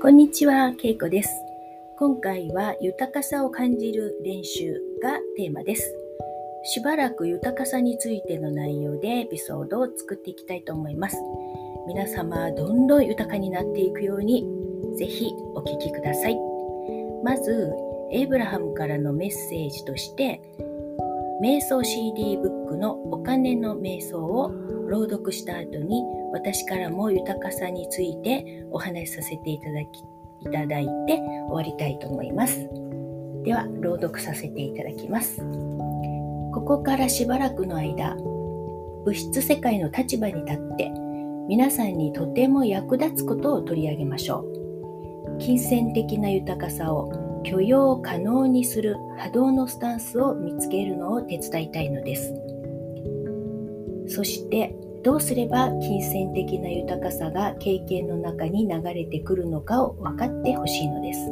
こんにちは、けいこです。今回は豊かさを感じる練習がテーマです。しばらく豊かさについての内容でエピソードを作っていきたいと思います。皆様、どんどん豊かになっていくように、ぜひお聞きください。まず、エイブラハムからのメッセージとして、瞑想 CD ブックのお金の瞑想を朗読した後に私からも豊かさについてお話しさせていただきいただいて終わりたいと思います。では、朗読させていただきます。ここからしばらくの間、物質世界の立場に立って皆さんにとても役立つことを取り上げましょう。金銭的な豊かさを許容可能にする波動のスタンスを見つけるのを手伝いたいのです。そしてどうすれば金銭的な豊かさが経験の中に流れてくるのかを分かってほしいのです。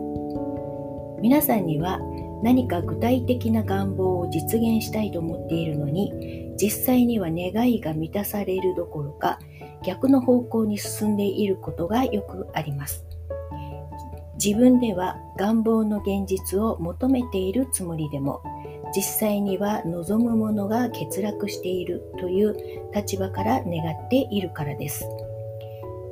皆さんには何か具体的な願望を実現したいと思っているのに実際には願いが満たされるどころか逆の方向に進んでいることがよくあります。自分では願望の現実を求めているつもりでも実際には望むものが欠落しているという立場から願っているからです。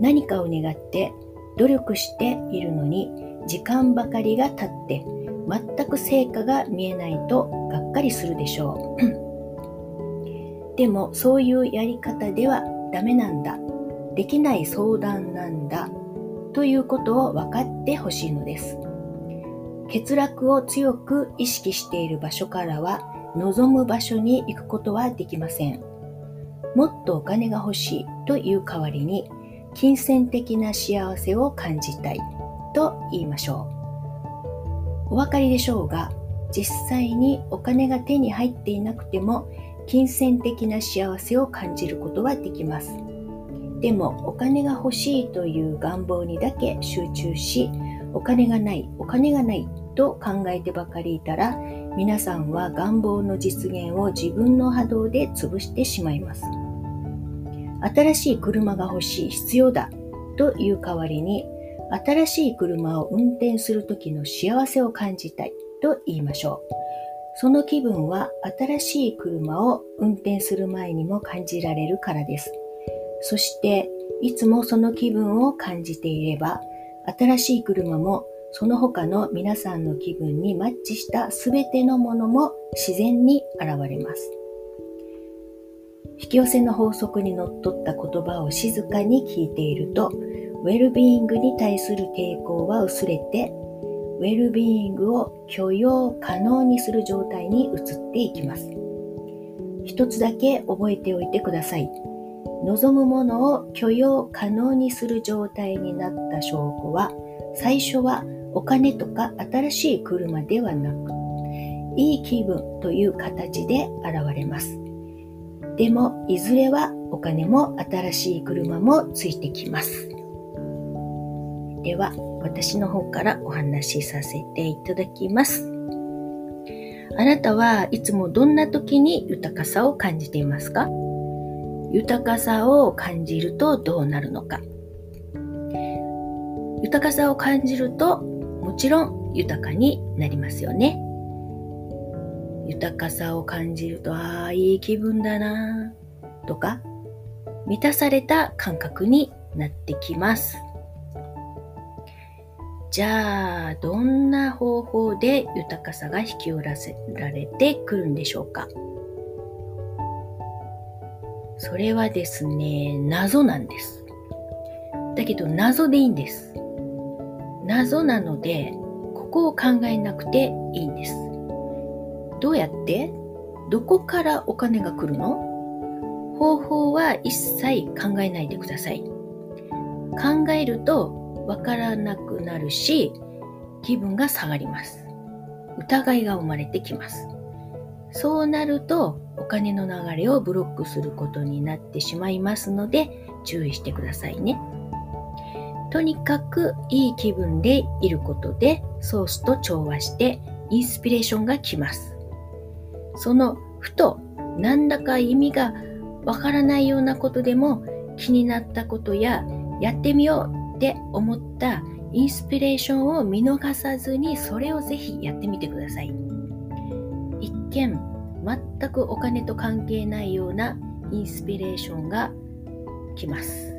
何かを願って努力しているのに時間ばかりが経って全く成果が見えないとがっかりするでしょう。でもそういうやり方ではダメなんだ。できない相談なんだ。ということを分かってほしいのです。欠落を強く意識している場所からは望む場所に行くことはできません。もっとお金が欲しいという代わりに金銭的な幸せを感じたいと言いましょう。お分かりでしょうが実際にお金が手に入っていなくても金銭的な幸せを感じることはできます。でもお金が欲しいという願望にだけ集中しお金がない、お金がないと考えてばかりいたら、皆さんは願望の実現を自分の波動で潰してしまいます。新しい車が欲しい、必要だという代わりに、新しい車を運転する時の幸せを感じたいと言いましょう。その気分は新しい車を運転する前にも感じられるからです。そして、いつもその気分を感じていれば、新しい車もその他の皆さんの気分にマッチした全てのものも自然に現れます。引き寄せの法則にのっとった言葉を静かに聞いていると、ウェルビーイングに対する抵抗は薄れて、ウェルビーイングを許容可能にする状態に移っていきます。一つだけ覚えておいてください。望むものを許容可能にする状態になった証拠は、最初はお金とか新しい車ではなく、いい気分という形で現れます。でも、いずれはお金も新しい車もついてきます。では、私の方からお話しさせていただきます。あなたはいつもどんな時に豊かさを感じていますか？豊かさを感じるとどうなるのか。豊かさを感じるともちろん豊かになりますよね。豊かさを感じるとああいい気分だなとか満たされた感覚になってきます。じゃあどんな方法で豊かさが引き寄せられてくるんでしょうか。それはですね、謎なんです。だけど謎でいいんです。謎なので、ここを考えなくていいんです。どうやって？どこからお金が来るの？方法は一切考えないでください。考えるとわからなくなるし、気分が下がります。疑いが生まれてきます。そうなるとお金の流れをブロックすることになってしまいますので注意してくださいね。とにかくいい気分でいることでソースと調和してインスピレーションが来ます。そのふとなんだか意味がわからないようなことでも気になったことややってみようって思ったインスピレーションを見逃さずにそれをぜひやってみてください。一見全くお金と関係ないようなインスピレーションが来ます。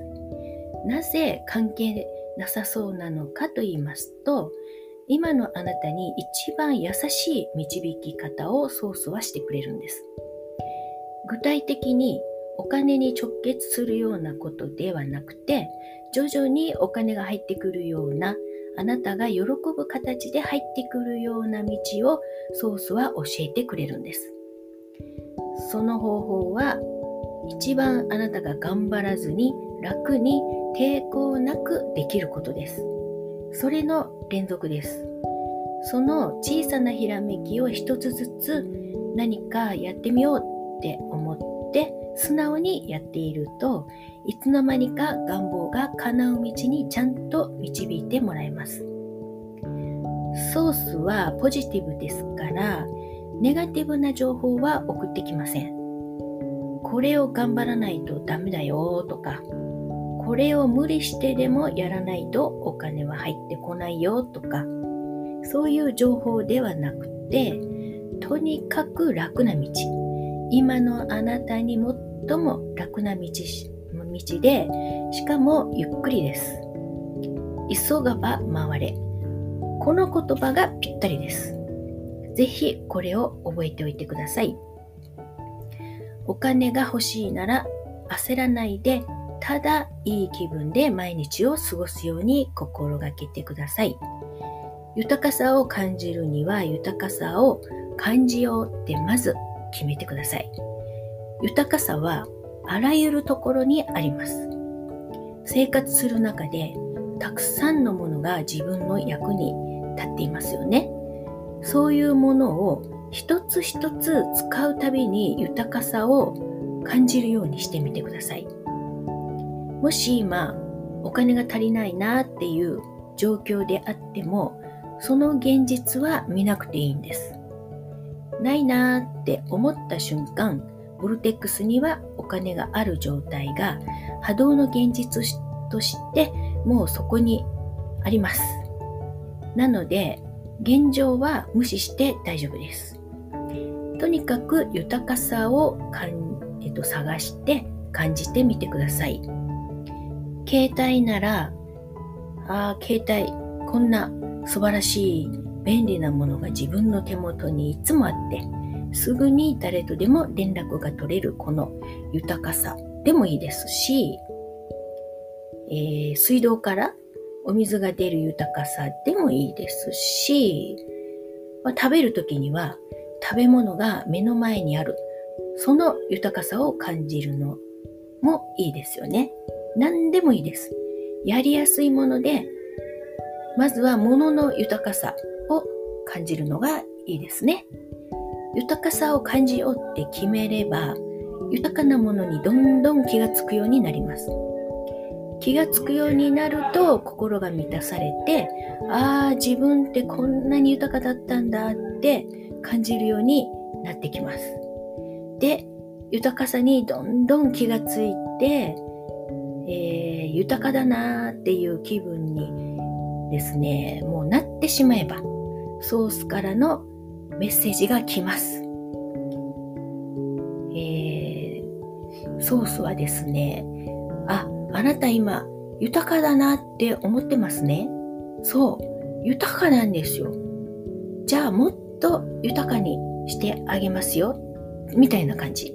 なぜ関係なさそうなのかと言いますと、今のあなたに一番優しい導き方をソースはしてくれるんです。具体的にお金に直結するようなことではなくて、徐々にお金が入ってくるような、あなたが喜ぶ形で入ってくるような道をソースは教えてくれるんです。その方法は、一番あなたが頑張らずに楽に抵抗なくできることです。それの連続です。その小さなひらめきを一つずつ何かやってみようって思って素直にやっているといつの間にか願望が叶う道にちゃんと導いてもらえます。ソースはポジティブですからネガティブな情報は送ってきません。これを頑張らないとダメだよとかこれを無理してでもやらないとお金は入ってこないよとか、そういう情報ではなくて、とにかく楽な道。今のあなたに最も楽な道道で、しかもゆっくりです。急がば回れ。この言葉がぴったりです。ぜひこれを覚えておいてください。お金が欲しいなら焦らないでただいい気分で毎日を過ごすように心がけてください。豊かさを感じるには豊かさを感じようってまず決めてください。豊かさはあらゆるところにあります。生活する中でたくさんのものが自分の役に立っていますよね。そういうものを一つ一つ使うたびに豊かさを感じるようにしてみてください。もし今お金が足りないなっていう状況であってもその現実は見なくていいんです。ないなーって思った瞬間ボルテックスにはお金がある状態が波動の現実としてもうそこにあります。なので現状は無視して大丈夫です。とにかく豊かさをかん、えっと、探して感じてみてください。携帯なら、ああ、携帯、こんな素晴らしい便利なものが自分の手元にいつもあって、すぐに誰とでも連絡が取れるこの豊かさでもいいですし、えー、水道からお水が出る豊かさでもいいですし、まあ、食べるときには食べ物が目の前にある、その豊かさを感じるのもいいですよね。何でもいいです。やりやすいもので、まずは物の豊かさを感じるのがいいですね。豊かさを感じようって決めれば、豊かなものにどんどん気がつくようになります。気がつくようになると心が満たされて、ああ、自分ってこんなに豊かだったんだって感じるようになってきます。で、豊かさにどんどん気がついて、えー、豊かだなーっていう気分にですね、もうなってしまえば、ソースからのメッセージが来ます。えー、ソースはですね、あ、あなた今豊かだなって思ってますね。そう、豊かなんですよ。じゃあもっと豊かにしてあげますよ。みたいな感じ。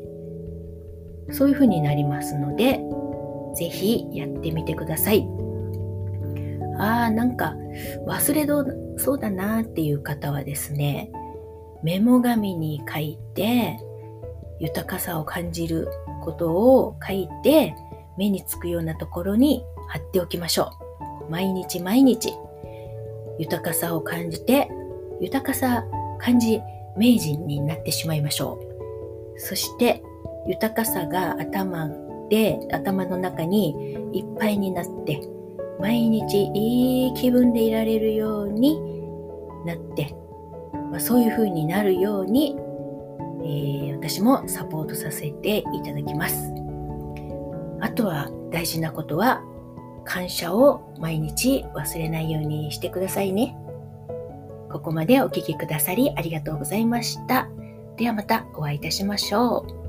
そういう風になりますので、ぜひやってみてください。ああ、なんか忘れそうだなっていう方はですね、メモ紙に書いて、豊かさを感じることを書いて、目につくようなところに貼っておきましょう。毎日毎日、豊かさを感じて、豊かさ感じ名人になってしまいましょう。そして、豊かさが頭で頭の中にいっぱいになって毎日いい気分でいられるようになって、まあ、そういう風になるように、えー、私もサポートさせていただきます。あとは大事なことは感謝を毎日忘れないようにしてくださいね。ここまでお聴きくださりありがとうございました。ではまたお会いいたしましょう。